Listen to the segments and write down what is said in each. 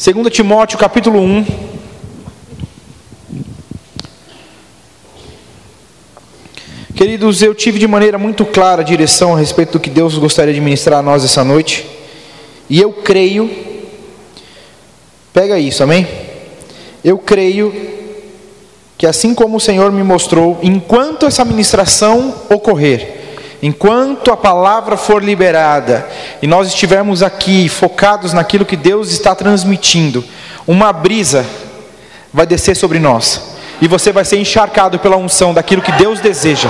2 Timóteo capítulo 1. Queridos, eu tive de maneira muito clara a direção a respeito do que Deus gostaria de ministrar a nós essa noite. E eu creio, pega isso, amém? Eu creio que assim como o Senhor me mostrou, enquanto essa ministração ocorrer, enquanto a palavra for liberada e nós estivermos aqui focados naquilo que Deus está transmitindo, uma brisa vai descer sobre nós e você vai ser encharcado pela unção daquilo que Deus deseja.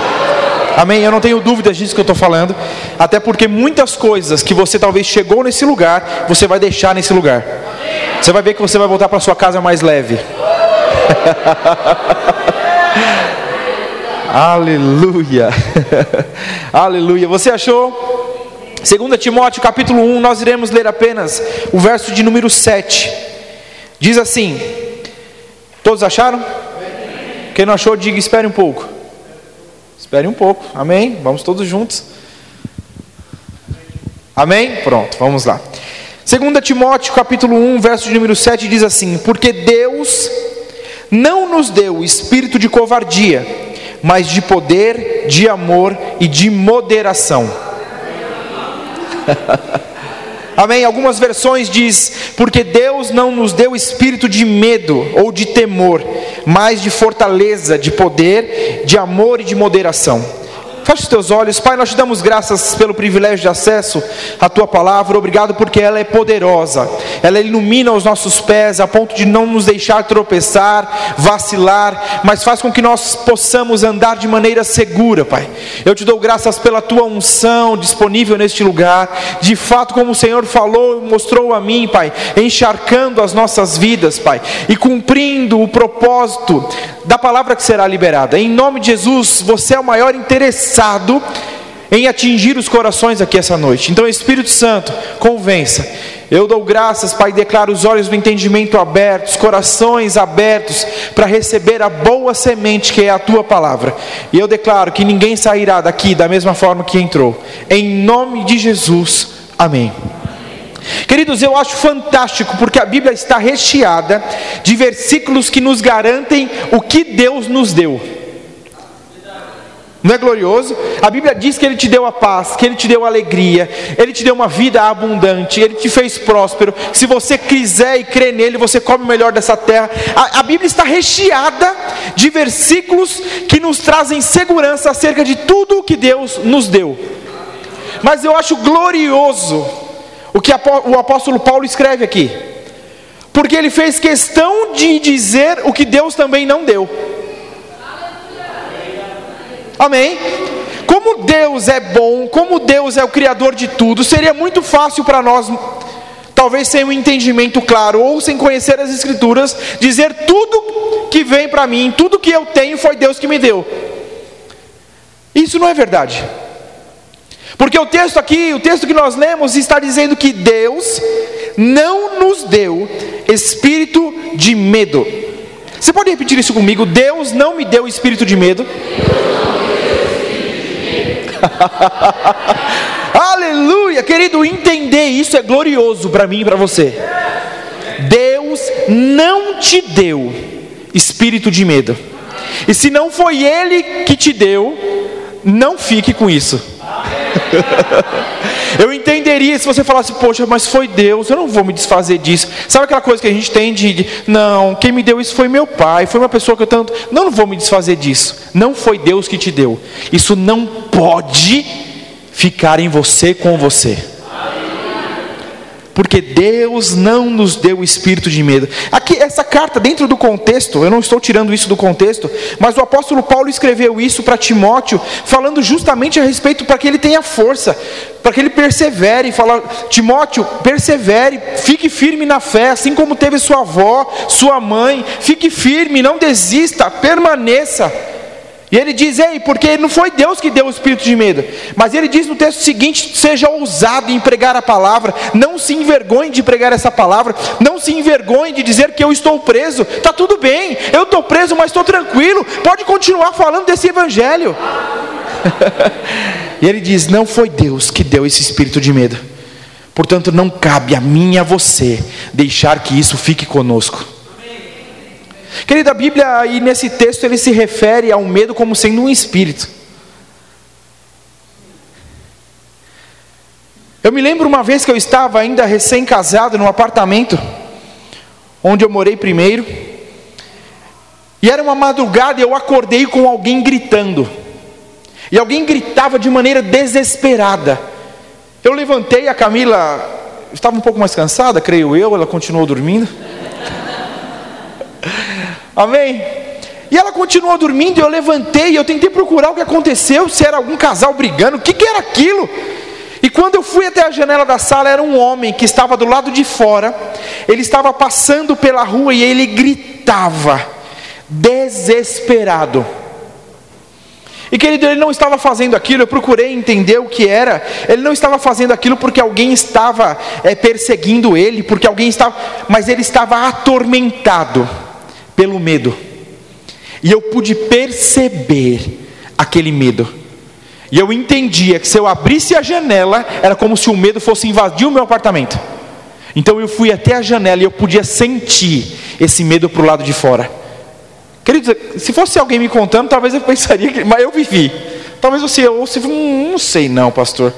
Amém? Eu não tenho dúvidas disso que eu estou falando, até porque muitas coisas que você talvez chegou nesse lugar, você vai deixar nesse lugar. Você vai ver que você vai voltar para sua casa mais leve. Aleluia. Aleluia. Você achou? 2 Timóteo capítulo 1, nós iremos ler apenas o verso de número 7. Diz assim: Todos acharam? Quem não achou, diga: espere um pouco. Espere um pouco, amém? Vamos todos juntos. Amém? Pronto, vamos lá. 2 Timóteo capítulo 1, verso de número 7 diz assim: Porque Deus não nos deu espírito de covardia, mas de poder, de amor e de moderação. Amém? Algumas versões diz: porque Deus não nos deu espírito de medo ou de temor, mas de fortaleza, de poder, de amor e de moderação. Feche os teus olhos, Pai. Nós te damos graças pelo privilégio de acesso à tua palavra. Obrigado porque ela é poderosa, ela ilumina os nossos pés a ponto de não nos deixar tropeçar, vacilar, mas faz com que nós possamos andar de maneira segura, Pai. Eu te dou graças pela tua unção disponível neste lugar. De fato, como o Senhor falou e mostrou a mim, Pai, encharcando as nossas vidas, Pai, e cumprindo o propósito da palavra que será liberada. Em nome de Jesus, você é o maior interessado em atingir os corações aqui essa noite. Então, Espírito Santo, convença. Eu dou graças, Pai, declaro os olhos do entendimento abertos, corações abertos para receber a boa semente que é a tua palavra. E eu declaro que ninguém sairá daqui da mesma forma que entrou. Em nome de Jesus. Amém. Queridos, eu acho fantástico porque a Bíblia está recheada de versículos que nos garantem o que Deus nos deu. Não é glorioso? A Bíblia diz que Ele te deu a paz, que Ele te deu alegria, Ele te deu uma vida abundante, Ele te fez próspero. Se você quiser e crer nele, você come o melhor dessa terra. A, a Bíblia está recheada de versículos que nos trazem segurança acerca de tudo o que Deus nos deu. Mas eu acho glorioso o que o apóstolo Paulo escreve aqui, porque ele fez questão de dizer o que Deus também não deu. Amém? Como Deus é bom, como Deus é o Criador de tudo, seria muito fácil para nós, talvez sem um entendimento claro ou sem conhecer as Escrituras, dizer tudo que vem para mim, tudo que eu tenho foi Deus que me deu. Isso não é verdade. Porque o texto aqui, o texto que nós lemos, está dizendo que Deus não nos deu espírito de medo. Você pode repetir isso comigo? Deus não me deu espírito de medo. Aleluia, querido, entender isso é glorioso para mim e para você. Deus não te deu espírito de medo. E se não foi Ele que te deu, não fique com isso. eu entenderia se você falasse, poxa, mas foi Deus, eu não vou me desfazer disso. Sabe aquela coisa que a gente tem de, não, quem me deu isso foi meu pai, foi uma pessoa que eu tanto. Não, não vou me desfazer disso. Não foi Deus que te deu. Isso não pode ficar em você com você porque Deus não nos deu o espírito de medo. Aqui, essa carta, dentro do contexto, eu não estou tirando isso do contexto, mas o apóstolo Paulo escreveu isso para Timóteo, falando justamente a respeito para que ele tenha força, para que ele persevere. Fala, Timóteo, persevere, fique firme na fé, assim como teve sua avó, sua mãe, fique firme, não desista, permaneça. E ele diz: Ei, porque não foi Deus que deu o espírito de medo, mas ele diz no texto seguinte: seja ousado em pregar a palavra, não se envergonhe de pregar essa palavra, não se envergonhe de dizer que eu estou preso, está tudo bem, eu estou preso, mas estou tranquilo, pode continuar falando desse evangelho. e ele diz: Não foi Deus que deu esse espírito de medo, Portanto, não cabe a mim e a você deixar que isso fique conosco. Querida, Bíblia aí nesse texto ele se refere ao medo como sendo um espírito. Eu me lembro uma vez que eu estava ainda recém-casado num apartamento onde eu morei primeiro. E era uma madrugada e eu acordei com alguém gritando. E alguém gritava de maneira desesperada. Eu levantei, a Camila estava um pouco mais cansada, creio eu, ela continuou dormindo. Amém? E ela continuou dormindo eu levantei eu tentei procurar o que aconteceu, se era algum casal brigando, o que, que era aquilo? E quando eu fui até a janela da sala, era um homem que estava do lado de fora, ele estava passando pela rua e ele gritava, desesperado. E querido, ele não estava fazendo aquilo, eu procurei entender o que era. Ele não estava fazendo aquilo porque alguém estava é, perseguindo ele, porque alguém estava. Mas ele estava atormentado pelo medo. E eu pude perceber aquele medo. E eu entendia que se eu abrisse a janela, era como se o medo fosse invadir o meu apartamento. Então eu fui até a janela e eu podia sentir esse medo para o lado de fora. Queridos, se fosse alguém me contando, talvez eu pensaria que. Mas eu vivi. Talvez você ouça hum, não sei não, pastor.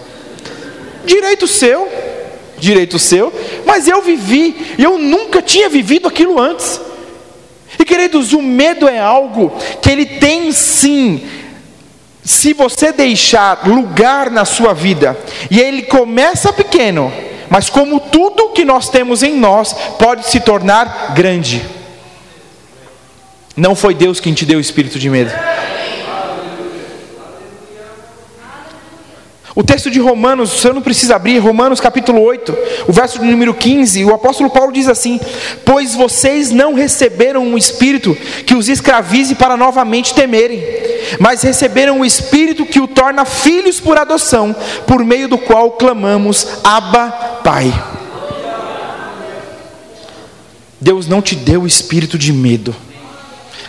Direito seu, direito seu, mas eu vivi, eu nunca tinha vivido aquilo antes. E queridos, o medo é algo que ele tem sim se você deixar lugar na sua vida, e ele começa pequeno, mas como tudo que nós temos em nós pode se tornar grande. Não foi Deus quem te deu o espírito de medo. O texto de Romanos, você não precisa abrir, Romanos capítulo 8, o verso de número 15, o apóstolo Paulo diz assim: Pois vocês não receberam um espírito que os escravize para novamente temerem, mas receberam o espírito que o torna filhos por adoção, por meio do qual clamamos: Abba, Pai. Deus não te deu o espírito de medo.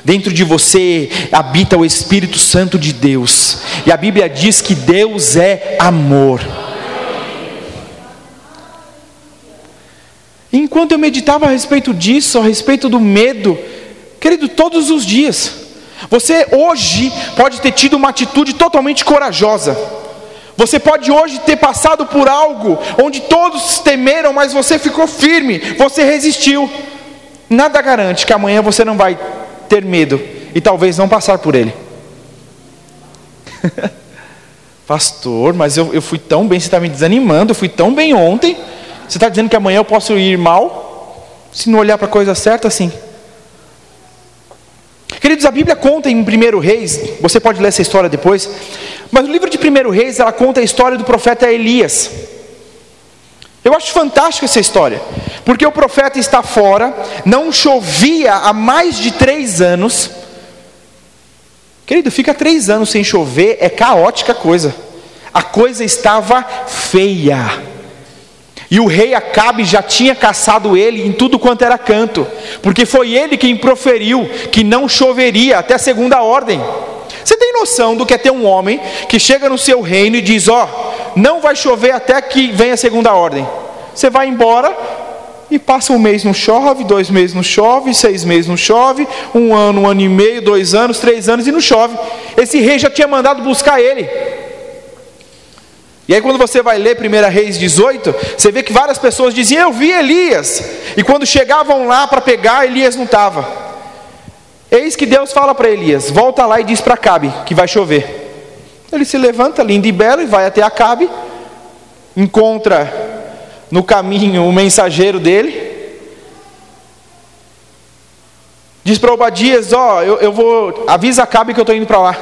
Dentro de você habita o Espírito Santo de Deus. E a Bíblia diz que Deus é amor. Enquanto eu meditava a respeito disso, a respeito do medo, querido, todos os dias, você hoje pode ter tido uma atitude totalmente corajosa. Você pode hoje ter passado por algo onde todos temeram, mas você ficou firme, você resistiu. Nada garante que amanhã você não vai ter medo e talvez não passar por ele. Pastor, mas eu, eu fui tão bem, você está me desanimando, eu fui tão bem ontem. Você está dizendo que amanhã eu posso ir mal? Se não olhar para a coisa certa, sim. Queridos, a Bíblia conta em 1 Reis, você pode ler essa história depois, mas no livro de 1 Reis ela conta a história do profeta Elias. Eu acho fantástica essa história, porque o profeta está fora, não chovia há mais de três anos. Querido, fica três anos sem chover, é caótica a coisa. A coisa estava feia. E o rei Acabe já tinha caçado ele em tudo quanto era canto, porque foi ele quem proferiu que não choveria até a segunda ordem. Você tem noção do que é ter um homem que chega no seu reino e diz: Ó, oh, não vai chover até que venha a segunda ordem. Você vai embora e passa um mês não chove, dois meses não chove, seis meses não chove, um ano, um ano e meio, dois anos, três anos e não chove. Esse rei já tinha mandado buscar ele. E aí, quando você vai ler 1 Reis 18, você vê que várias pessoas diziam: Eu vi Elias. E quando chegavam lá para pegar, Elias não estava. Eis que Deus fala para Elias: Volta lá e diz para Acabe que vai chover. Ele se levanta, lindo e belo, e vai até Acabe, encontra no caminho o mensageiro dele. Diz para Obadias: Ó, oh, eu, eu vou, avisa Acabe que eu estou indo para lá.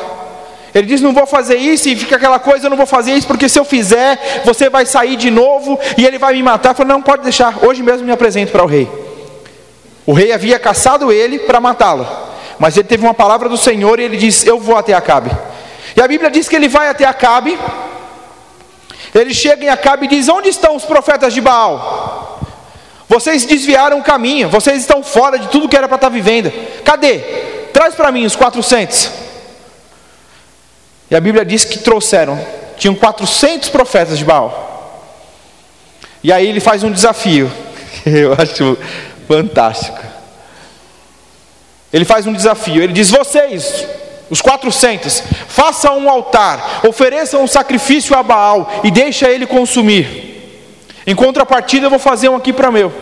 Ele diz: Não vou fazer isso, e fica aquela coisa: Eu não vou fazer isso, porque se eu fizer, você vai sair de novo e ele vai me matar. Falei: Não, pode deixar, hoje mesmo me apresento para o rei. O rei havia caçado ele para matá-lo, mas ele teve uma palavra do Senhor e ele diz: Eu vou até Acabe. E a Bíblia diz que ele vai até Acabe, ele chega em Acabe e diz: Onde estão os profetas de Baal? Vocês desviaram o caminho, vocês estão fora de tudo que era para estar vivendo. Cadê? Traz para mim os 400. E a Bíblia diz que trouxeram, tinham 400 profetas de Baal. E aí ele faz um desafio. Eu acho fantástico. Ele faz um desafio. Ele diz: Vocês, os 400, façam um altar, ofereçam um sacrifício a Baal e deixa ele consumir. Em contrapartida, eu vou fazer um aqui para meu.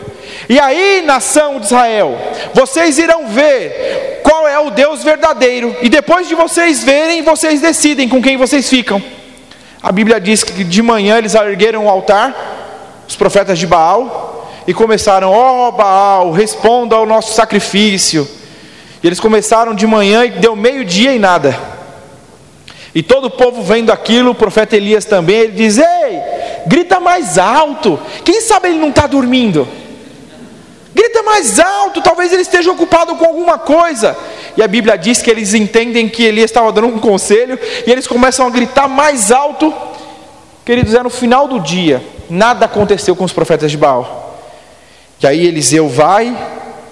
E aí, nação de Israel, vocês irão ver qual é o Deus verdadeiro, e depois de vocês verem, vocês decidem com quem vocês ficam. A Bíblia diz que de manhã eles ergueram o altar, os profetas de Baal, e começaram: Ó oh, Baal, responda ao nosso sacrifício. Eles começaram de manhã e deu meio-dia e nada. E todo o povo vendo aquilo, o profeta Elias também, ele diz: Ei, grita mais alto. Quem sabe ele não está dormindo? Grita mais alto, talvez ele esteja ocupado com alguma coisa. E a Bíblia diz que eles entendem que Elias estava dando um conselho, e eles começam a gritar mais alto. Queridos, é no final do dia, nada aconteceu com os profetas de Baal. E aí Eliseu vai,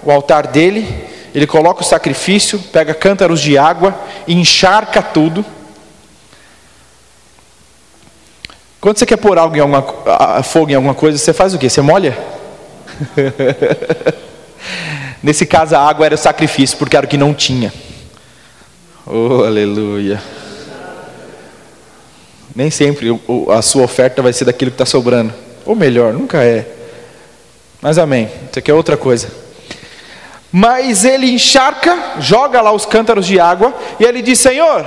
o altar dele, ele coloca o sacrifício, pega cântaros de água, encharca tudo. Quando você quer pôr algo em alguma, fogo em alguma coisa, você faz o quê? Você molha? Nesse caso, a água era o sacrifício, porque era o que não tinha. Oh, aleluia. Nem sempre a sua oferta vai ser daquilo que está sobrando. Ou melhor, nunca é. Mas amém. Isso aqui é outra coisa. Mas ele encharca, joga lá os cântaros de água, e ele diz: Senhor,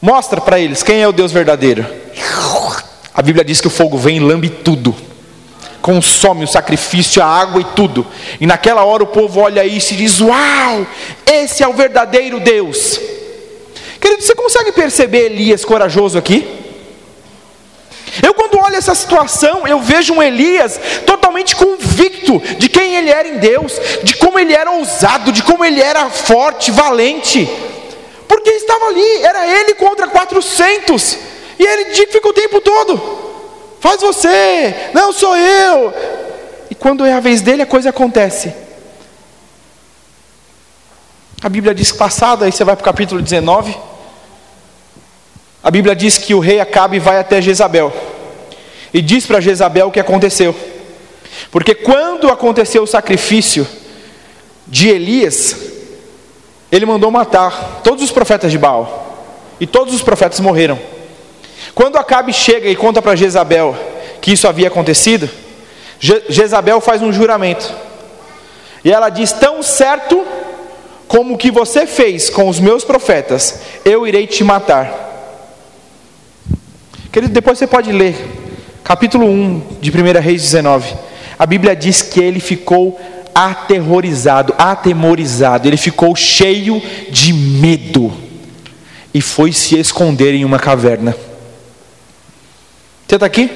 mostra para eles quem é o Deus verdadeiro. A Bíblia diz que o fogo vem e lambe tudo, consome o sacrifício, a água e tudo. E naquela hora o povo olha isso e diz: Uau, esse é o verdadeiro Deus. Querido, você consegue perceber Elias corajoso aqui? Eu, quando olho essa situação, eu vejo um Elias totalmente convicto de quem ele era em Deus, de como ele era ousado, de como ele era forte, valente, porque estava ali, era ele contra 400. E ele fica o tempo todo: faz você, não sou eu. E quando é a vez dele, a coisa acontece. A Bíblia diz passado, aí você vai para o capítulo 19. A Bíblia diz que o rei Acabe vai até Jezabel e diz para Jezabel o que aconteceu. Porque quando aconteceu o sacrifício de Elias, ele mandou matar todos os profetas de Baal, e todos os profetas morreram. Quando Acabe chega e conta para Jezabel que isso havia acontecido, Je Jezabel faz um juramento. E ela diz: Tão certo como o que você fez com os meus profetas, eu irei te matar. Querido, depois você pode ler, capítulo 1 de 1 Reis 19. A Bíblia diz que ele ficou aterrorizado, atemorizado, ele ficou cheio de medo e foi se esconder em uma caverna. Você está aqui?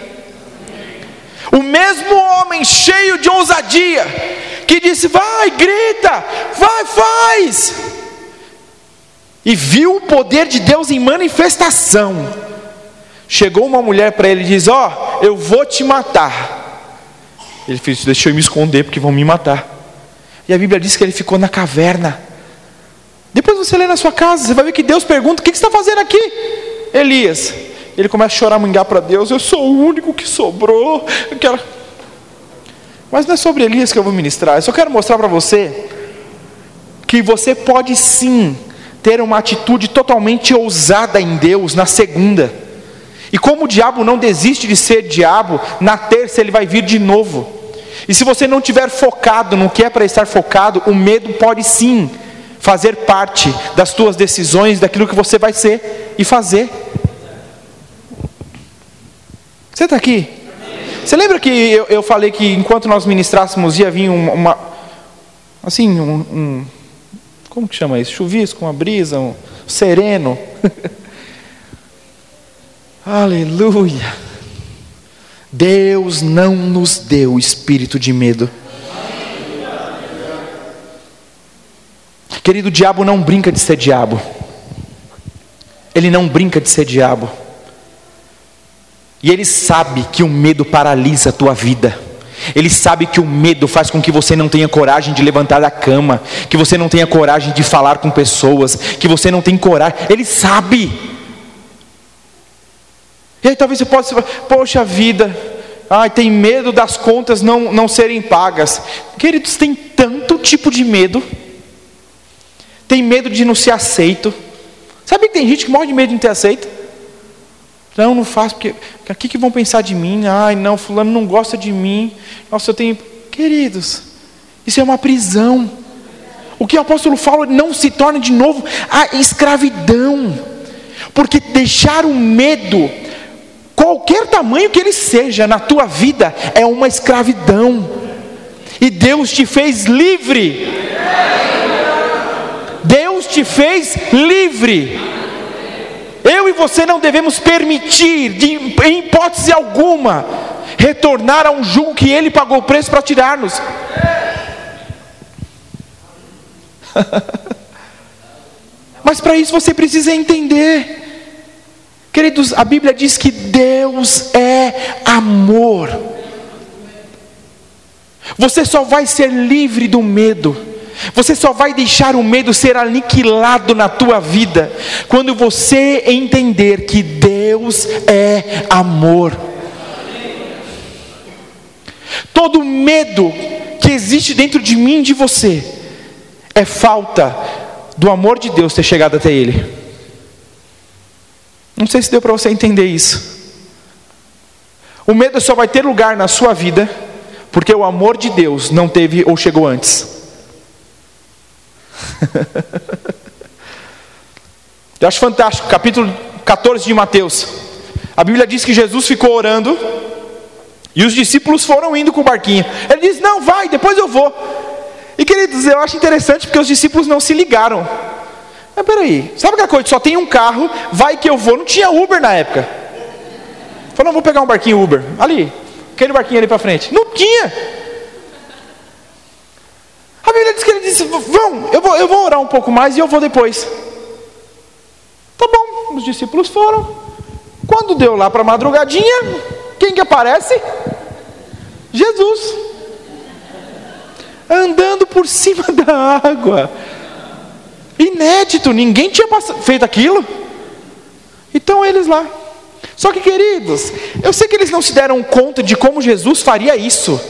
O mesmo homem cheio de ousadia, que disse: Vai, grita, vai, faz. E viu o poder de Deus em manifestação. Chegou uma mulher para ele e diz: Ó, oh, eu vou te matar. Ele fez: Deixa eu me esconder, porque vão me matar. E a Bíblia diz que ele ficou na caverna. Depois você lê na sua casa, você vai ver que Deus pergunta: O que você está fazendo aqui? Elias, ele começa a chorar, mingar para Deus: Eu sou o único que sobrou. Quero... Mas não é sobre Elias que eu vou ministrar. Eu só quero mostrar para você que você pode sim ter uma atitude totalmente ousada em Deus na segunda. E como o diabo não desiste de ser diabo, na terça ele vai vir de novo. E se você não tiver focado no que é para estar focado, o medo pode sim fazer parte das tuas decisões, daquilo que você vai ser e fazer. Você está aqui? Você lembra que eu, eu, falei que enquanto nós ministrássemos ia vir uma, uma assim, um, um, como que chama isso? Chuvisco, uma brisa, um sereno. Aleluia. Deus não nos deu espírito de medo. Querido, o diabo não brinca de ser diabo. Ele não brinca de ser diabo. E ele sabe que o medo paralisa a tua vida. Ele sabe que o medo faz com que você não tenha coragem de levantar da cama, que você não tenha coragem de falar com pessoas, que você não tem coragem. Ele sabe. E aí talvez você possa, poxa vida, Ai, tem medo das contas não, não serem pagas. Queridos, tem tanto tipo de medo. Tem medo de não ser aceito. Sabe que tem gente que morre de medo de não ter aceito? Não, não faço, porque o que, que vão pensar de mim? Ai, não, fulano não gosta de mim. Nossa, eu tenho. Queridos, isso é uma prisão. O que o apóstolo fala não se torna de novo a escravidão. Porque deixar o medo, qualquer tamanho que ele seja na tua vida, é uma escravidão. E Deus te fez livre. Deus te fez livre. Eu e você não devemos permitir, de, em hipótese alguma, retornar a um jugo que Ele pagou o preço para tirar-nos. Mas para isso você precisa entender. Queridos, a Bíblia diz que Deus é amor. Você só vai ser livre do medo. Você só vai deixar o medo ser aniquilado na tua vida quando você entender que Deus é amor. Todo medo que existe dentro de mim e de você é falta do amor de Deus ter chegado até Ele. Não sei se deu para você entender isso. O medo só vai ter lugar na sua vida porque o amor de Deus não teve ou chegou antes. Eu acho fantástico, capítulo 14 de Mateus. A Bíblia diz que Jesus ficou orando e os discípulos foram indo com o barquinho. Ele diz: Não, vai, depois eu vou. E queridos, eu acho interessante porque os discípulos não se ligaram. Mas peraí, sabe aquela coisa? Só tem um carro, vai que eu vou. Não tinha Uber na época. Falou, não, vou pegar um barquinho Uber. Ali, aquele barquinho ali para frente. Não tinha. A Bíblia diz que ele disse: Vão, eu vou, eu vou orar um pouco mais e eu vou depois. Tá bom, os discípulos foram. Quando deu lá para madrugadinha, quem que aparece? Jesus. Andando por cima da água. Inédito, ninguém tinha feito aquilo. Então eles lá. Só que, queridos, eu sei que eles não se deram conta de como Jesus faria isso,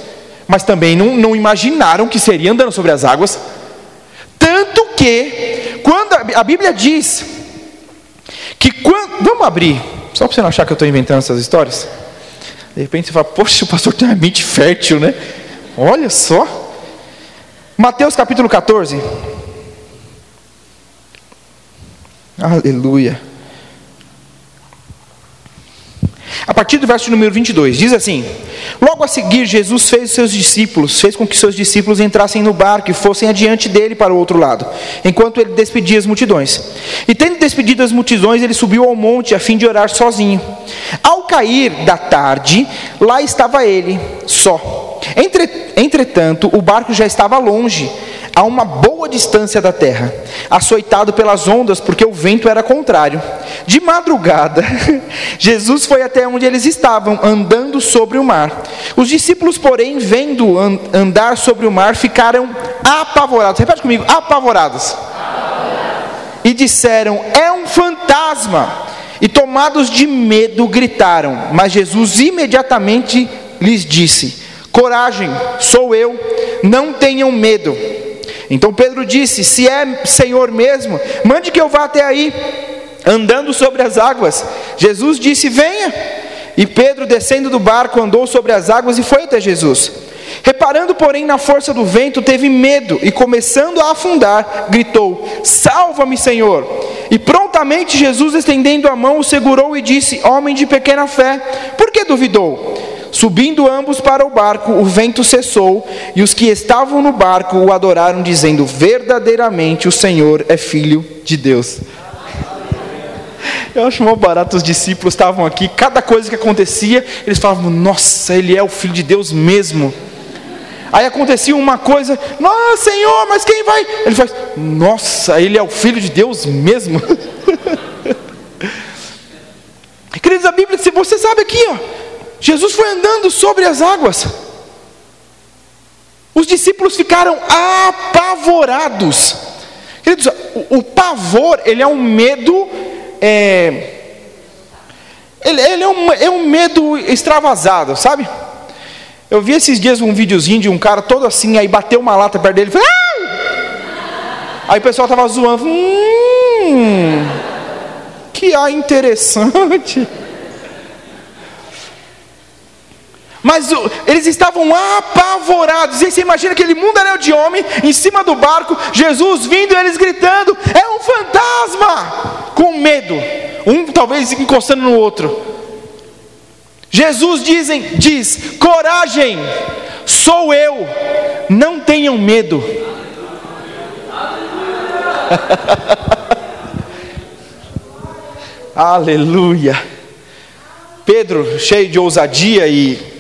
mas também não, não imaginaram que seria andando sobre as águas. Tanto que, quando a, a Bíblia diz que quando. Vamos abrir, só para você não achar que eu estou inventando essas histórias. De repente você fala, poxa, o pastor tem uma mente fértil, né? Olha só. Mateus capítulo 14. Aleluia. A partir do verso número 22, diz assim: Logo a seguir, Jesus fez seus discípulos, fez com que seus discípulos entrassem no barco e fossem adiante dele para o outro lado, enquanto ele despedia as multidões. E tendo despedido as multidões, ele subiu ao monte a fim de orar sozinho. Ao cair da tarde, lá estava ele, só. Entretanto, o barco já estava longe a uma boa distância da terra, açoitado pelas ondas, porque o vento era contrário. De madrugada, Jesus foi até onde eles estavam, andando sobre o mar. Os discípulos, porém, vendo andar sobre o mar, ficaram apavorados. Repete comigo: apavorados. E disseram: É um fantasma. E tomados de medo, gritaram. Mas Jesus imediatamente lhes disse: Coragem, sou eu, não tenham medo. Então Pedro disse: Se é Senhor mesmo, mande que eu vá até aí, andando sobre as águas. Jesus disse: Venha. E Pedro, descendo do barco, andou sobre as águas e foi até Jesus. Reparando, porém, na força do vento, teve medo e, começando a afundar, gritou: Salva-me, Senhor! E prontamente Jesus, estendendo a mão, o segurou e disse: Homem de pequena fé, por que duvidou? Subindo ambos para o barco, o vento cessou, e os que estavam no barco o adoraram, dizendo: Verdadeiramente o Senhor é filho de Deus. Eu acho mal barato, os discípulos estavam aqui, cada coisa que acontecia, eles falavam: Nossa, ele é o filho de Deus mesmo. Aí acontecia uma coisa, nossa Senhor, mas quem vai? Ele faz, nossa, ele é o filho de Deus mesmo. Queridos, a Bíblia, se você sabe aqui, ó, Jesus foi andando sobre as águas. Os discípulos ficaram apavorados. Queridos, o, o pavor, ele é um medo, é, ele, ele é, um, é um medo extravasado, sabe? Eu vi esses dias um videozinho de um cara todo assim, aí bateu uma lata perto dele e falou: Aí o pessoal tava zoando. Hum, que ar interessante. Mas eles estavam apavorados. E você imagina aquele mundaréu de homem em cima do barco, Jesus vindo e eles gritando: É um fantasma! Com medo, um talvez encostando no outro. Jesus dizem, diz: Coragem, sou eu, não tenham medo. Aleluia. Pedro, cheio de ousadia e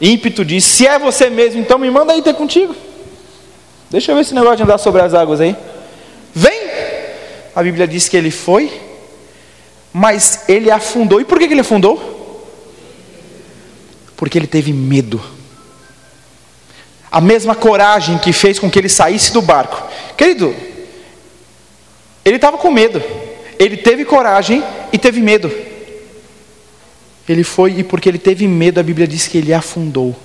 ímpeto diz: Se é você mesmo, então me manda aí ter contigo. Deixa eu ver esse negócio de andar sobre as águas aí. Vem! A Bíblia diz que ele foi, mas ele afundou. E por que, ele afundou? Porque ele teve medo. A mesma coragem que fez com que ele saísse do barco. Querido, ele estava com medo. Ele teve coragem e teve medo. Ele foi e porque ele teve medo, a Bíblia diz que ele afundou.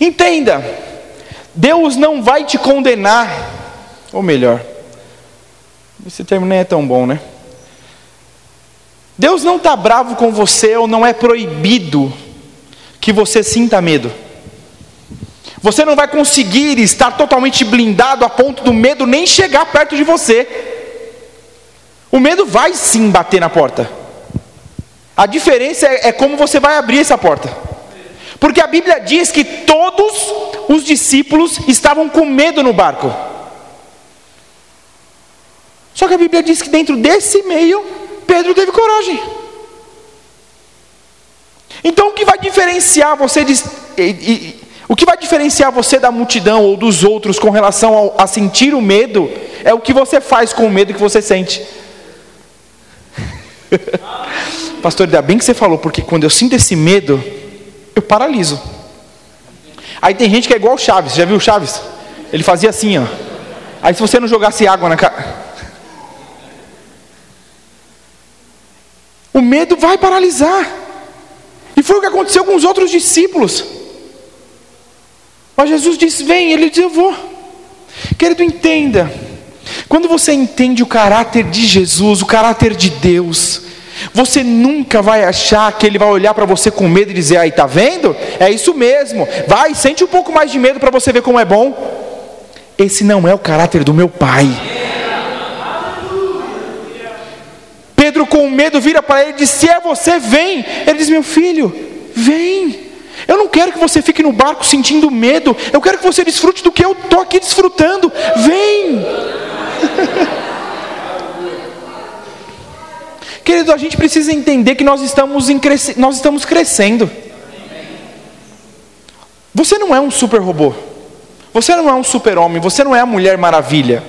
Entenda, Deus não vai te condenar, ou melhor, esse termo nem é tão bom, né? Deus não está bravo com você ou não é proibido que você sinta medo. Você não vai conseguir estar totalmente blindado a ponto do medo nem chegar perto de você. O medo vai sim bater na porta. A diferença é, é como você vai abrir essa porta. Porque a Bíblia diz que todos os discípulos estavam com medo no barco. Só que a Bíblia diz que dentro desse meio, Pedro teve coragem. Então o que vai diferenciar você de, e, e, o que vai diferenciar você da multidão ou dos outros com relação ao, a sentir o medo é o que você faz com o medo que você sente. Pastor, ainda bem que você falou, porque quando eu sinto esse medo, eu paraliso. Aí tem gente que é igual o Chaves, já viu o Chaves? Ele fazia assim, ó. Aí se você não jogasse água na cara. O medo vai paralisar. E foi o que aconteceu com os outros discípulos. Mas Jesus disse: Vem, ele disse: Eu vou. Querido, entenda. Quando você entende o caráter de Jesus, o caráter de Deus, você nunca vai achar que ele vai olhar para você com medo e dizer: "Aí, tá vendo? É isso mesmo. Vai, sente um pouco mais de medo para você ver como é bom". Esse não é o caráter do meu pai. Pedro com medo vira para ele e diz: "Se é você, vem". Ele diz: "Meu filho, vem". Eu não quero que você fique no barco sentindo medo. Eu quero que você desfrute do que eu estou aqui desfrutando. Vem! Querido, a gente precisa entender que nós estamos, em cresce... nós estamos crescendo. Você não é um super robô. Você não é um super homem. Você não é a mulher maravilha.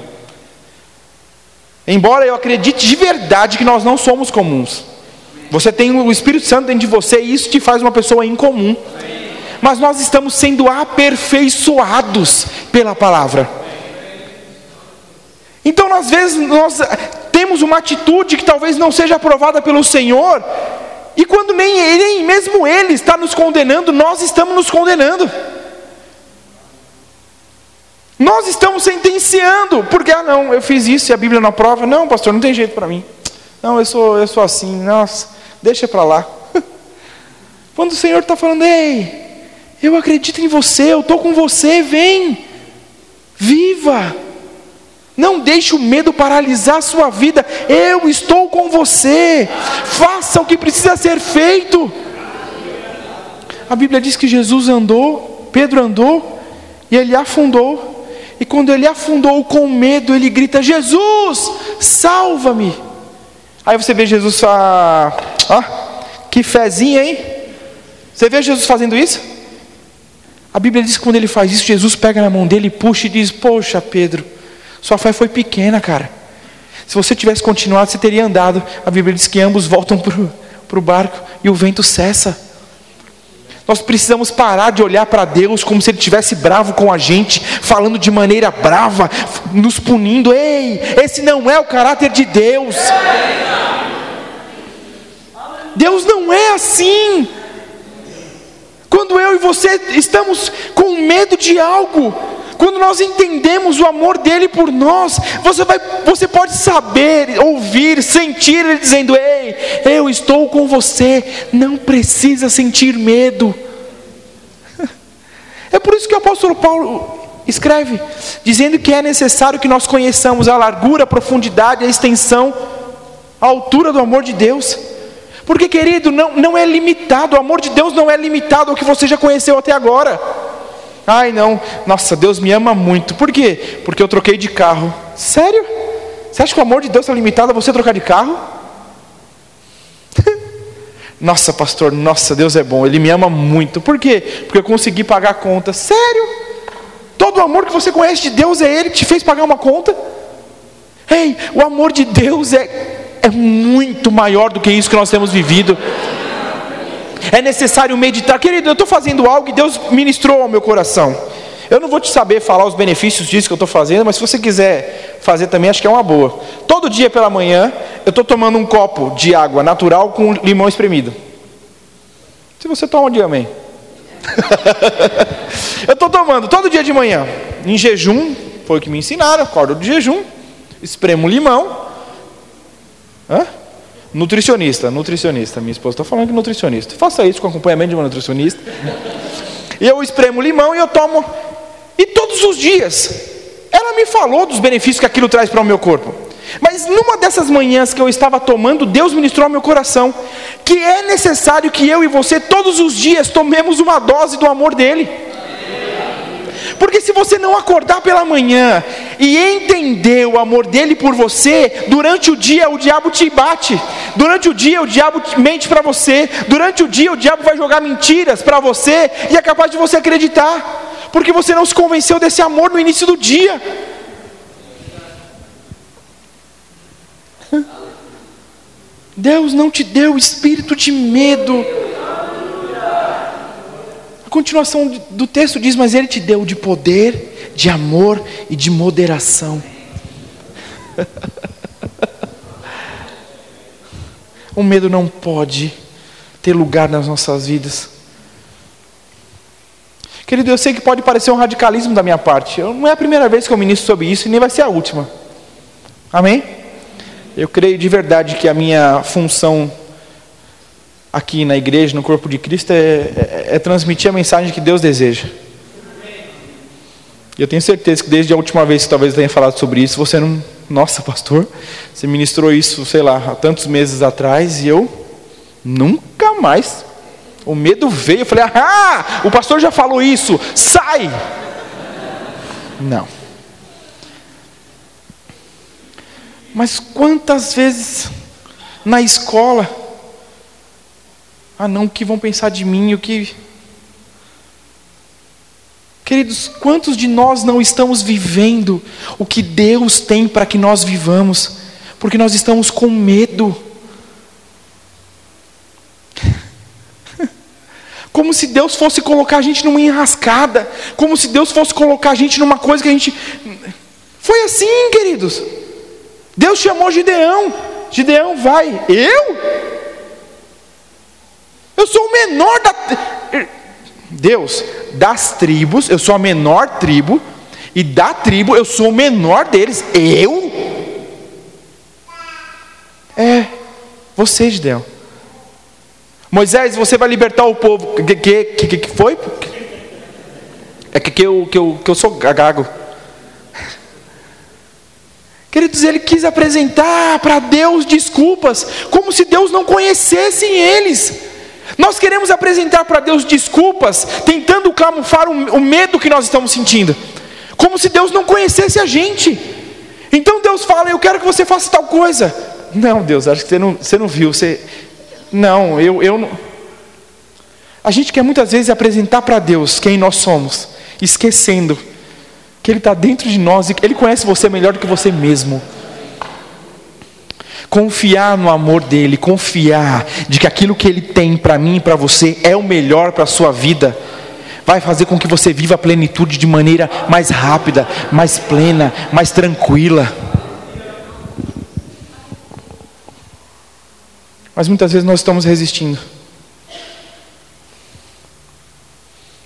Embora eu acredite de verdade que nós não somos comuns. Você tem o Espírito Santo dentro de você e isso te faz uma pessoa incomum. Mas nós estamos sendo aperfeiçoados pela palavra. Então, às vezes, nós temos uma atitude que talvez não seja aprovada pelo Senhor, e quando nem Ele, nem mesmo Ele está nos condenando, nós estamos nos condenando. Nós estamos sentenciando, porque, ah, não, eu fiz isso e a Bíblia não aprova. Não, pastor, não tem jeito para mim. Não, eu sou, eu sou assim, nossa, deixa para lá. Quando o Senhor está falando, ei, eu acredito em você, eu estou com você, vem, viva. Não deixe o medo paralisar a sua vida. Eu estou com você. Faça o que precisa ser feito. A Bíblia diz que Jesus andou, Pedro andou, e ele afundou. E quando ele afundou com medo, ele grita: Jesus, salva-me. Aí você vê Jesus, ah, ah, que fezinha, hein? Você vê Jesus fazendo isso? A Bíblia diz que quando ele faz isso, Jesus pega na mão dele, puxa e diz: Poxa, Pedro, sua fé foi pequena, cara. Se você tivesse continuado, você teria andado. A Bíblia diz que ambos voltam para o barco e o vento cessa. Nós precisamos parar de olhar para Deus como se Ele estivesse bravo com a gente, falando de maneira brava, nos punindo. Ei, esse não é o caráter de Deus. Deus não é assim. Quando eu e você estamos com medo de algo, quando nós entendemos o amor dele por nós, você, vai, você pode saber, ouvir, sentir ele dizendo: Ei, eu estou com você, não precisa sentir medo. É por isso que o apóstolo Paulo escreve, dizendo que é necessário que nós conheçamos a largura, a profundidade, a extensão, a altura do amor de Deus. Porque, querido, não, não é limitado, o amor de Deus não é limitado ao que você já conheceu até agora. Ai, não, nossa, Deus me ama muito. Por quê? Porque eu troquei de carro. Sério? Você acha que o amor de Deus está limitado a você trocar de carro? nossa, pastor, nossa, Deus é bom, Ele me ama muito. Por quê? Porque eu consegui pagar a conta. Sério? Todo o amor que você conhece de Deus é Ele que te fez pagar uma conta? Ei, o amor de Deus é, é muito maior do que isso que nós temos vivido é necessário meditar. Querido, eu estou fazendo algo e Deus ministrou ao meu coração. Eu não vou te saber falar os benefícios disso que eu estou fazendo, mas se você quiser fazer também, acho que é uma boa. Todo dia pela manhã, eu estou tomando um copo de água natural com limão espremido. Se você toma, diga amém. eu estou tomando todo dia de manhã, em jejum, foi o que me ensinaram, acordo de jejum, espremo limão. Hã? Nutricionista, nutricionista. Minha esposa está falando que nutricionista. Faça isso com acompanhamento de uma nutricionista. E eu espremo limão e eu tomo. E todos os dias, ela me falou dos benefícios que aquilo traz para o meu corpo. Mas numa dessas manhãs que eu estava tomando, Deus ministrou ao meu coração que é necessário que eu e você todos os dias tomemos uma dose do amor dele. Porque se você não acordar pela manhã e entender o amor dele por você, durante o dia o diabo te bate. Durante o dia o diabo mente para você. Durante o dia o diabo vai jogar mentiras para você e é capaz de você acreditar. Porque você não se convenceu desse amor no início do dia. Deus não te deu espírito de medo continuação do texto diz: Mas Ele te deu de poder, de amor e de moderação. o medo não pode ter lugar nas nossas vidas. Querido, eu sei que pode parecer um radicalismo da minha parte. Eu, não é a primeira vez que eu ministro sobre isso e nem vai ser a última. Amém? Eu creio de verdade que a minha função aqui na igreja, no corpo de Cristo, é, é, é transmitir a mensagem que Deus deseja. E eu tenho certeza que desde a última vez que talvez tenha falado sobre isso, você não. Nossa, pastor, você ministrou isso, sei lá, há tantos meses atrás e eu nunca mais. O medo veio, eu falei, ah, o pastor já falou isso, sai! Não. Mas quantas vezes na escola ah, não, o que vão pensar de mim? O que. Queridos, quantos de nós não estamos vivendo o que Deus tem para que nós vivamos, porque nós estamos com medo? Como se Deus fosse colocar a gente numa enrascada, como se Deus fosse colocar a gente numa coisa que a gente. Foi assim, queridos. Deus chamou Gideão. Gideão, vai. Eu? Eu sou o menor da. Deus, das tribos, eu sou a menor tribo, e da tribo eu sou o menor deles. Eu? É, você, Gideão. Moisés, você vai libertar o povo. Que que, que, que foi? É que, que, eu, que, eu, que eu sou gago. Queridos, ele quis apresentar para Deus desculpas, como se Deus não conhecesse eles. Nós queremos apresentar para Deus desculpas, tentando camuflar o medo que nós estamos sentindo, como se Deus não conhecesse a gente. Então Deus fala: Eu quero que você faça tal coisa. Não, Deus, acho que você não, você não viu. Você... Não, eu, eu não. A gente quer muitas vezes apresentar para Deus quem nós somos, esquecendo que Ele está dentro de nós e que Ele conhece você melhor do que você mesmo. Confiar no amor dele, confiar de que aquilo que ele tem para mim e para você é o melhor para a sua vida, vai fazer com que você viva a plenitude de maneira mais rápida, mais plena, mais tranquila. Mas muitas vezes nós estamos resistindo.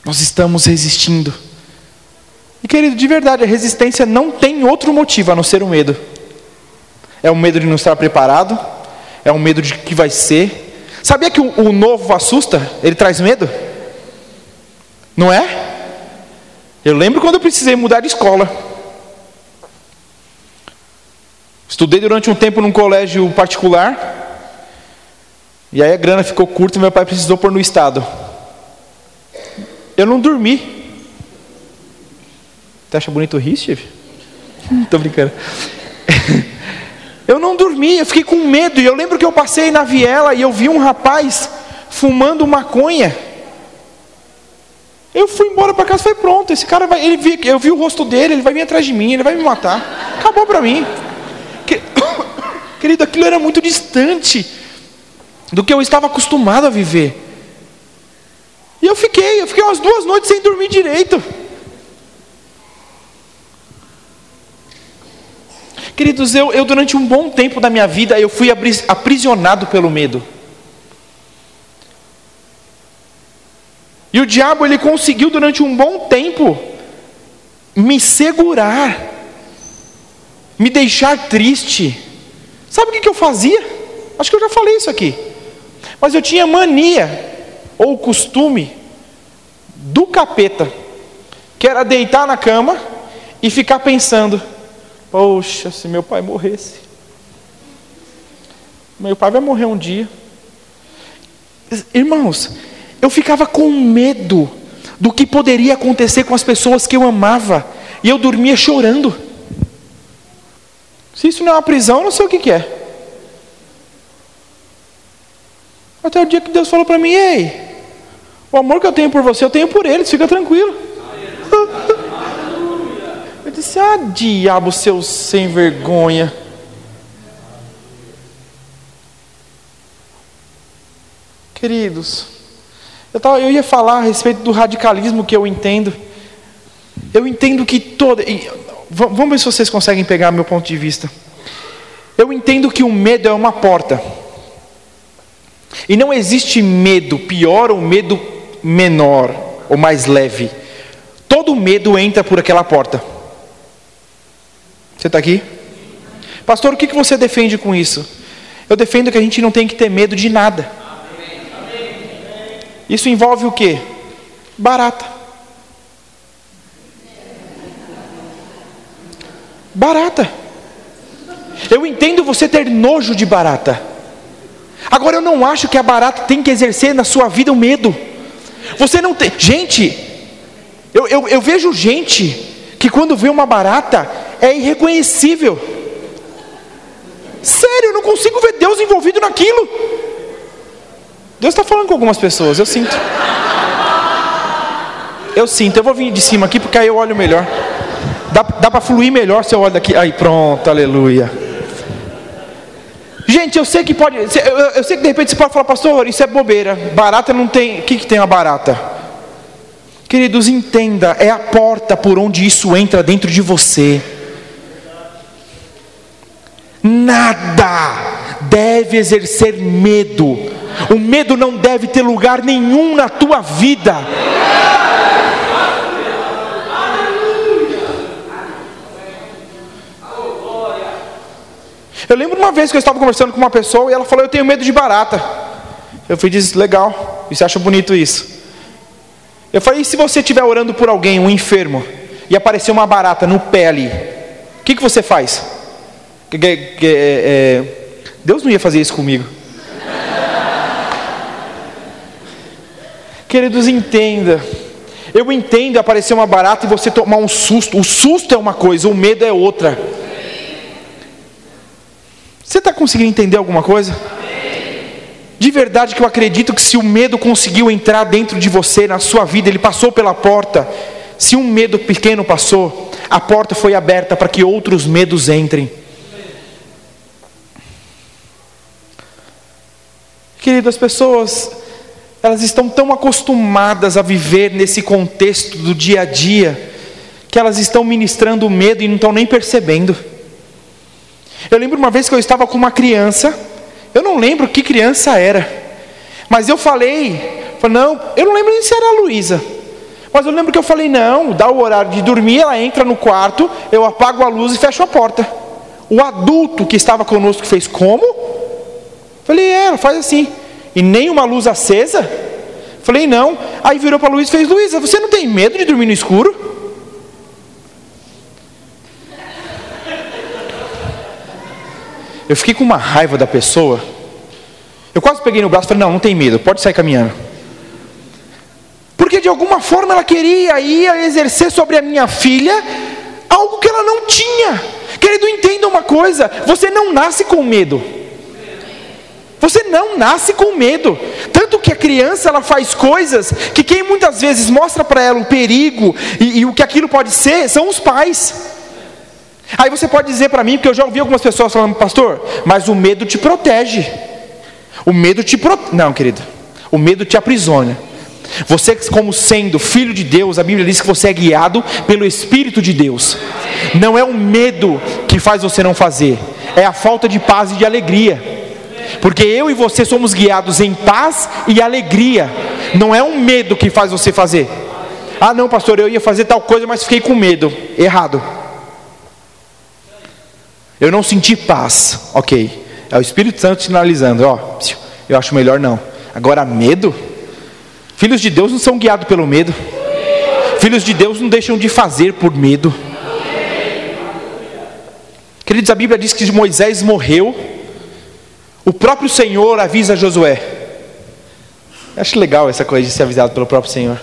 Nós estamos resistindo. E querido, de verdade, a resistência não tem outro motivo a não ser o medo. É o medo de não estar preparado, é o medo de que vai ser. Sabia que o, o novo assusta? Ele traz medo? Não é? Eu lembro quando eu precisei mudar de escola. Estudei durante um tempo num colégio particular. E aí a grana ficou curta e meu pai precisou pôr no estado. Eu não dormi. Você acha bonito rir, Steve? Tô brincando. Eu não dormi, eu fiquei com medo. E eu lembro que eu passei na viela e eu vi um rapaz fumando maconha. Eu fui embora para casa, foi pronto. Esse cara vai, ele vi, eu vi o rosto dele, ele vai vir atrás de mim, ele vai me matar. Acabou para mim. Querido, aquilo era muito distante do que eu estava acostumado a viver. E eu fiquei, eu fiquei umas duas noites sem dormir direito. Queridos, eu, eu durante um bom tempo da minha vida eu fui aprisionado pelo medo. E o diabo ele conseguiu durante um bom tempo me segurar, me deixar triste. Sabe o que, eu fazia? Acho que eu já falei isso aqui. Mas eu tinha mania ou costume do capeta, que era deitar na cama e ficar pensando: Poxa, se meu pai morresse. Meu pai vai morrer um dia. Irmãos, eu ficava com medo do que poderia acontecer com as pessoas que eu amava, e eu dormia chorando. Se isso não é uma prisão, eu não sei o que, que é. Até o dia que Deus falou para mim: Ei, o amor que eu tenho por você, eu tenho por eles, fica tranquilo. Disse: Ah, diabo, seu sem vergonha. Queridos, eu, tava, eu ia falar a respeito do radicalismo que eu entendo. Eu entendo que toda. Vamos ver se vocês conseguem pegar meu ponto de vista. Eu entendo que o medo é uma porta. E não existe medo pior ou medo menor ou mais leve. Todo medo entra por aquela porta. Você está aqui? Pastor, o que você defende com isso? Eu defendo que a gente não tem que ter medo de nada. Isso envolve o que? Barata. Barata. Eu entendo você ter nojo de barata. Agora eu não acho que a barata tem que exercer na sua vida o medo. Você não tem. Gente, eu, eu, eu vejo gente que quando vê uma barata é irreconhecível. Sério, eu não consigo ver Deus envolvido naquilo. Deus está falando com algumas pessoas, eu sinto. Eu sinto, eu vou vir de cima aqui porque aí eu olho melhor. Dá, dá para fluir melhor se eu olho daqui. Aí pronto, aleluia. Gente, eu sei que pode. Eu, sei que de repente você pode falar, pastor, isso é bobeira. Barata não tem. O que, que tem a barata? Queridos, entenda, é a porta por onde isso entra dentro de você. Nada deve exercer medo. O medo não deve ter lugar nenhum na tua vida. Eu lembro uma vez que eu estava conversando com uma pessoa e ela falou: Eu tenho medo de barata. Eu fui Legal, e você acha bonito isso? Eu falei: E se você estiver orando por alguém, um enfermo, e aparecer uma barata no ali, o que, que você faz? Que, que, que, é, é, Deus não ia fazer isso comigo. Queridos, entenda. Eu entendo aparecer uma barata e você tomar um susto. O susto é uma coisa, o medo é outra. Você está conseguindo entender alguma coisa? De verdade que eu acredito que se o medo conseguiu entrar dentro de você, na sua vida, ele passou pela porta. Se um medo pequeno passou, a porta foi aberta para que outros medos entrem. Querido, as pessoas, elas estão tão acostumadas a viver nesse contexto do dia a dia, que elas estão ministrando medo e não estão nem percebendo. Eu lembro uma vez que eu estava com uma criança, eu não lembro que criança era, mas eu falei não, eu não lembro nem se era a Luísa, Mas eu lembro que eu falei: não, dá o horário de dormir, ela entra no quarto, eu apago a luz e fecho a porta. O adulto que estava conosco fez como? Falei: é, faz assim. E nem uma luz acesa? Falei: não. Aí virou para Luiz e fez: Luísa, você não tem medo de dormir no escuro? Eu fiquei com uma raiva da pessoa. Eu quase peguei no braço e falei: Não, não tem medo, pode sair caminhando. Porque de alguma forma ela queria ia exercer sobre a minha filha algo que ela não tinha. Querido, entenda uma coisa: você não nasce com medo. Você não nasce com medo. Tanto que a criança ela faz coisas que quem muitas vezes mostra para ela o perigo e, e o que aquilo pode ser são os pais. Aí você pode dizer para mim, porque eu já ouvi algumas pessoas falando, pastor, mas o medo te protege. O medo te protege. Não, querido. O medo te aprisiona. Você, como sendo filho de Deus, a Bíblia diz que você é guiado pelo Espírito de Deus. Não é o medo que faz você não fazer, é a falta de paz e de alegria. Porque eu e você somos guiados em paz e alegria. Não é um medo que faz você fazer. Ah, não, pastor, eu ia fazer tal coisa, mas fiquei com medo. Errado. Eu não senti paz. Ok. É o Espírito Santo sinalizando: Ó, eu acho melhor não. Agora, medo? Filhos de Deus não são guiados pelo medo. Filhos de Deus não deixam de fazer por medo. Queridos, a Bíblia diz que Moisés morreu. O próprio Senhor avisa Josué. acho legal essa coisa de ser avisado pelo próprio Senhor.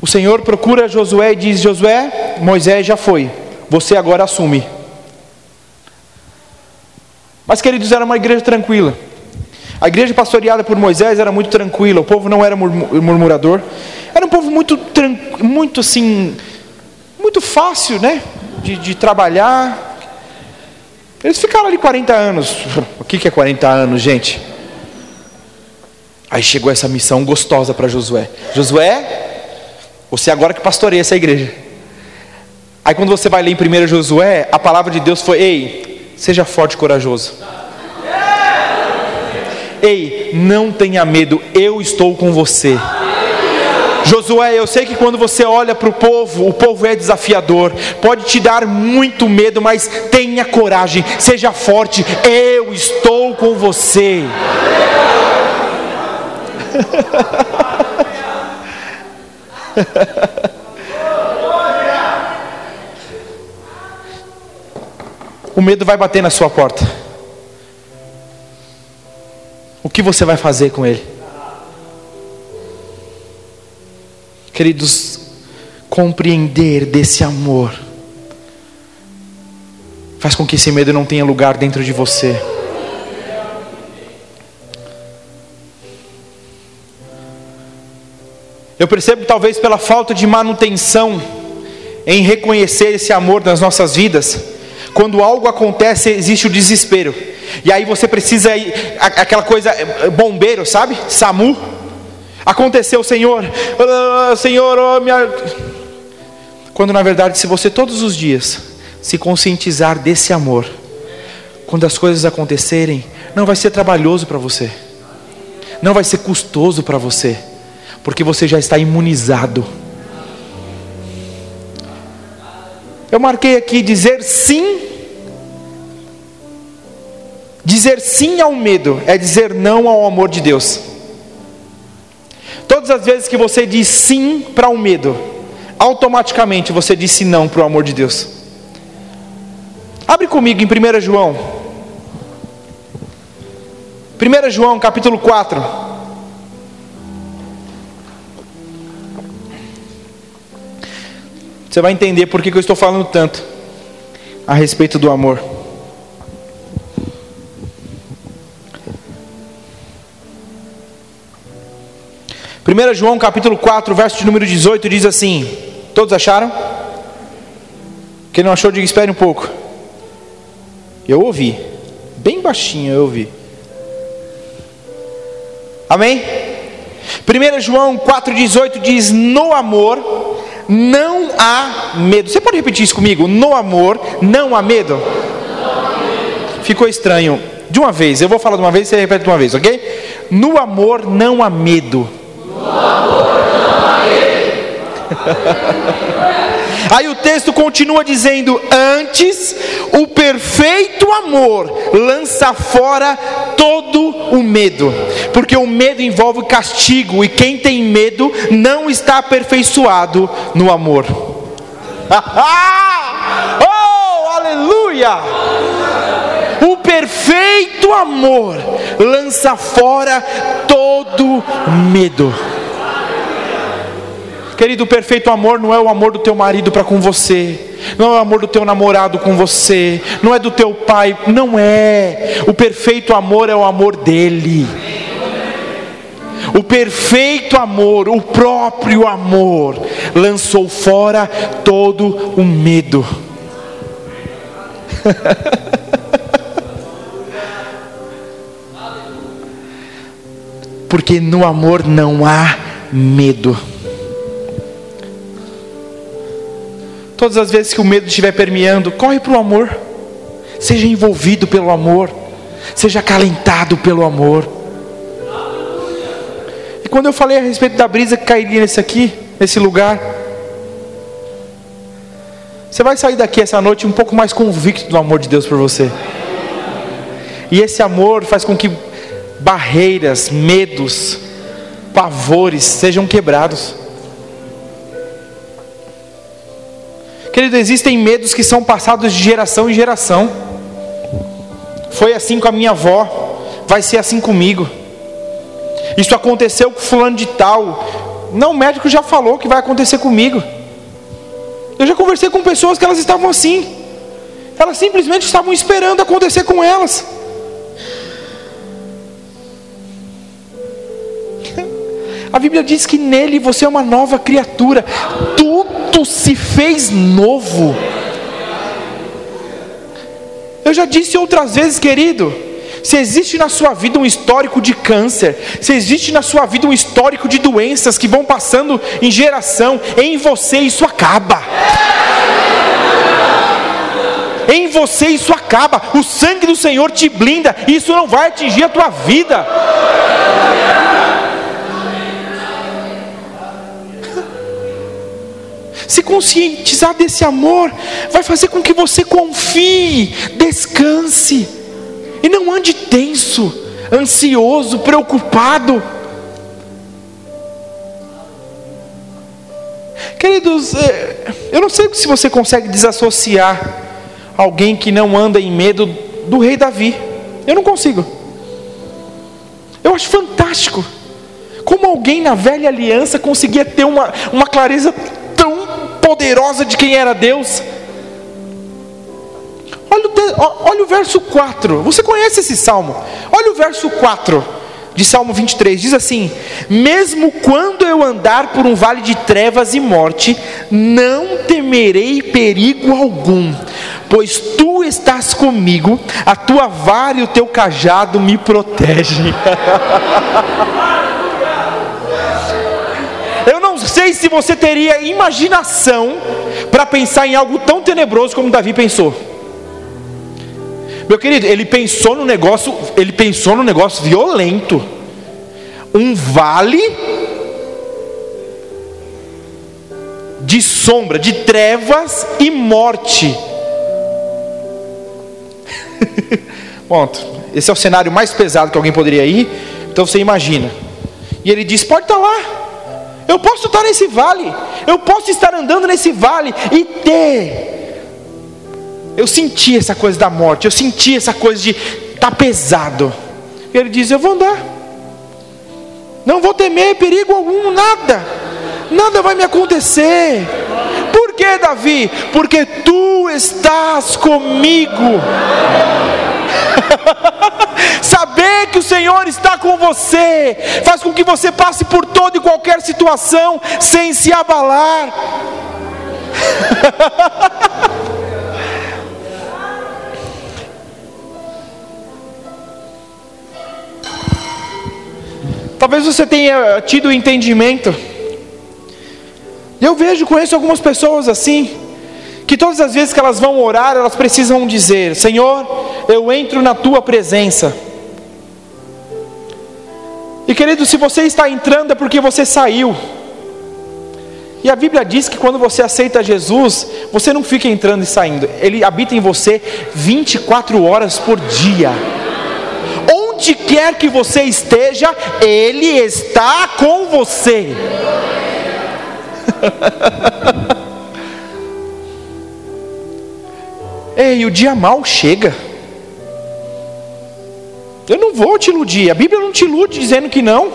O Senhor procura Josué e diz: Josué, Moisés já foi, você agora assume. Mas, queridos, era uma igreja tranquila. A igreja pastoreada por Moisés era muito tranquila, o povo não era murmurador. Era um povo muito, muito assim, muito fácil, né? De, de trabalhar. Eles ficaram ali 40 anos. O que é 40 anos, gente? Aí chegou essa missão gostosa para Josué. Josué, você agora que pastoreia essa igreja. Aí quando você vai ler em 1 Josué, a palavra de Deus foi: Ei, Seja forte e corajoso. Ei, não tenha medo, eu estou com você. Josué, eu sei que quando você olha para o povo, o povo é desafiador, pode te dar muito medo, mas tenha coragem, seja forte, eu estou com você. o medo vai bater na sua porta. O que você vai fazer com ele? Queridos, compreender desse amor faz com que esse medo não tenha lugar dentro de você. Eu percebo talvez pela falta de manutenção em reconhecer esse amor nas nossas vidas quando algo acontece, existe o desespero. E aí você precisa ir, aquela coisa, eh, bombeiro, sabe? SAMU. Aconteceu, Senhor, oh, Senhor, oh, minha. Quando na verdade, se você todos os dias se conscientizar desse amor, quando as coisas acontecerem, não vai ser trabalhoso para você, não vai ser custoso para você, porque você já está imunizado Eu marquei aqui dizer sim. Dizer sim ao medo é dizer não ao amor de Deus. Todas as vezes que você diz sim para o medo, automaticamente você disse não para o amor de Deus. Abre comigo em 1 João. 1 João capítulo 4. Você vai entender por que, eu estou falando tanto a respeito do amor. Primeiro João capítulo 4, verso de número 18 diz assim: Todos acharam? Quem não achou, diga espere um pouco. Eu ouvi, bem baixinho eu ouvi. Amém? 1 João 4,18 diz: No amor não há medo. Você pode repetir isso comigo? No amor, não há medo? Ficou estranho. De uma vez, eu vou falar de uma vez, você repete de uma vez, ok? No amor não há medo. Aí o texto continua dizendo: Antes, o perfeito amor lança fora todo o medo, porque o medo envolve castigo, e quem tem medo não está aperfeiçoado no amor. oh, aleluia! O perfeito amor lança fora todo medo. Querido, o perfeito amor não é o amor do teu marido para com você, não é o amor do teu namorado com você, não é do teu pai, não é. O perfeito amor é o amor dele. O perfeito amor, o próprio amor, lançou fora todo o medo. Porque no amor não há medo. Todas as vezes que o medo estiver permeando, corre para o amor. Seja envolvido pelo amor. Seja acalentado pelo amor. E quando eu falei a respeito da brisa que cairia nesse aqui, nesse lugar, você vai sair daqui essa noite um pouco mais convicto do amor de Deus por você. E esse amor faz com que barreiras, medos, pavores sejam quebrados. Querido, existem medos que são passados de geração em geração. Foi assim com a minha avó, vai ser assim comigo. Isso aconteceu com fulano de tal. Não, o médico já falou que vai acontecer comigo. Eu já conversei com pessoas que elas estavam assim. Elas simplesmente estavam esperando acontecer com elas. A Bíblia diz que nele você é uma nova criatura, tudo se fez novo. Eu já disse outras vezes, querido, se existe na sua vida um histórico de câncer, se existe na sua vida um histórico de doenças que vão passando em geração, em você isso acaba. Em você isso acaba. O sangue do Senhor te blinda, isso não vai atingir a tua vida. Se conscientizar desse amor, vai fazer com que você confie, descanse, e não ande tenso, ansioso, preocupado. Queridos, é, eu não sei se você consegue desassociar alguém que não anda em medo do rei Davi. Eu não consigo. Eu acho fantástico. Como alguém na velha aliança conseguia ter uma, uma clareza poderosa de quem era Deus. Olha o, olha o verso 4. Você conhece esse salmo? Olha o verso 4 de Salmo 23. Diz assim: Mesmo quando eu andar por um vale de trevas e morte, não temerei perigo algum, pois tu estás comigo, a tua vara e o teu cajado me protegem. sei se você teria imaginação para pensar em algo tão tenebroso como Davi pensou. Meu querido, ele pensou no negócio, ele pensou no negócio violento. Um vale de sombra, de trevas e morte. Ponto. Esse é o cenário mais pesado que alguém poderia ir. Então você imagina. E ele diz: pode estar tá lá. Eu posso estar nesse vale, eu posso estar andando nesse vale e ter. Eu senti essa coisa da morte, eu senti essa coisa de tá pesado. E ele diz: Eu vou andar, não vou temer perigo algum, nada, nada vai me acontecer. Por que, Davi? Porque tu estás comigo. Saber que o Senhor está com você faz com que você passe por toda e qualquer situação sem se abalar. Talvez você tenha tido entendimento. Eu vejo, conheço algumas pessoas assim, que todas as vezes que elas vão orar, elas precisam dizer: Senhor, eu entro na tua presença. E querido, se você está entrando é porque você saiu. E a Bíblia diz que quando você aceita Jesus, você não fica entrando e saindo, ele habita em você 24 horas por dia. Onde quer que você esteja, ele está com você. Ei, o dia mal chega. Eu não vou te iludir, a Bíblia não te ilude dizendo que não.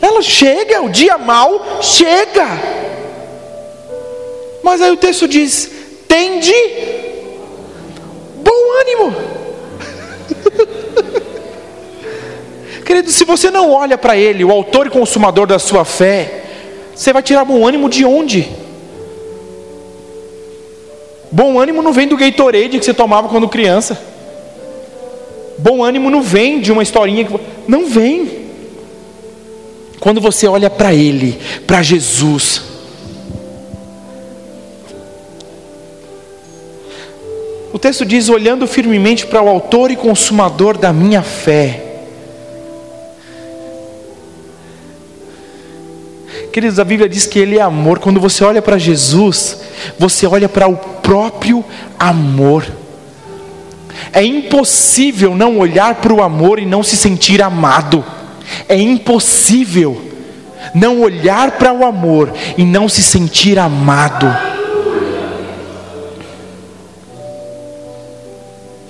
Ela chega, o dia mal chega. Mas aí o texto diz: tende bom ânimo. Querido, se você não olha para Ele, o autor e consumador da sua fé, você vai tirar bom ânimo de onde? Bom ânimo não vem do Gatorade que você tomava quando criança. Bom ânimo não vem de uma historinha que não vem. Quando você olha para Ele, para Jesus, o texto diz: olhando firmemente para o Autor e Consumador da minha fé. Queridos, a Bíblia diz que Ele é amor. Quando você olha para Jesus, você olha para o próprio amor. É impossível não olhar para o amor e não se sentir amado. É impossível não olhar para o amor e não se sentir amado.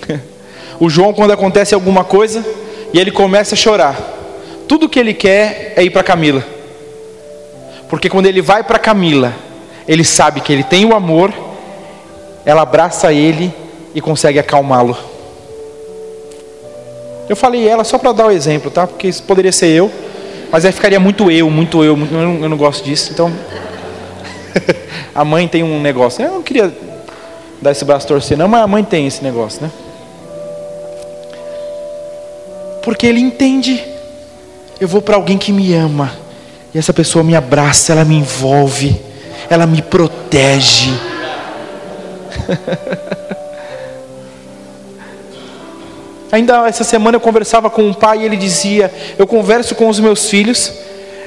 O João, quando acontece alguma coisa e ele começa a chorar, tudo que ele quer é ir para Camila, porque quando ele vai para Camila, ele sabe que ele tem o amor, ela abraça ele e consegue acalmá-lo. Eu falei ela só para dar o exemplo, tá? Porque isso poderia ser eu, mas aí ficaria muito eu, muito eu, muito, eu, não, eu não gosto disso. Então, a mãe tem um negócio. Eu não queria dar esse braço torcer, não, mas a mãe tem esse negócio, né? Porque ele entende. Eu vou para alguém que me ama, e essa pessoa me abraça, ela me envolve, ela me protege. Ainda essa semana eu conversava com um pai e ele dizia: Eu converso com os meus filhos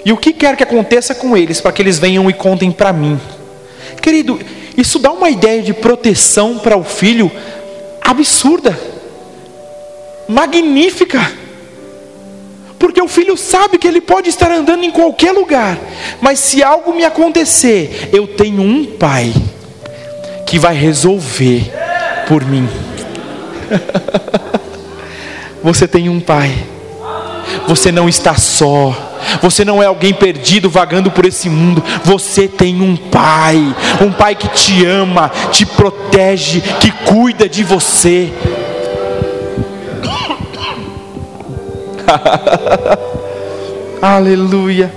e o que quer que aconteça com eles para que eles venham e contem para mim. Querido, isso dá uma ideia de proteção para o filho absurda, magnífica. Porque o filho sabe que ele pode estar andando em qualquer lugar, mas se algo me acontecer, eu tenho um pai que vai resolver por mim. Você tem um pai. Você não está só. Você não é alguém perdido vagando por esse mundo. Você tem um pai, um pai que te ama, te protege, que cuida de você. Aleluia.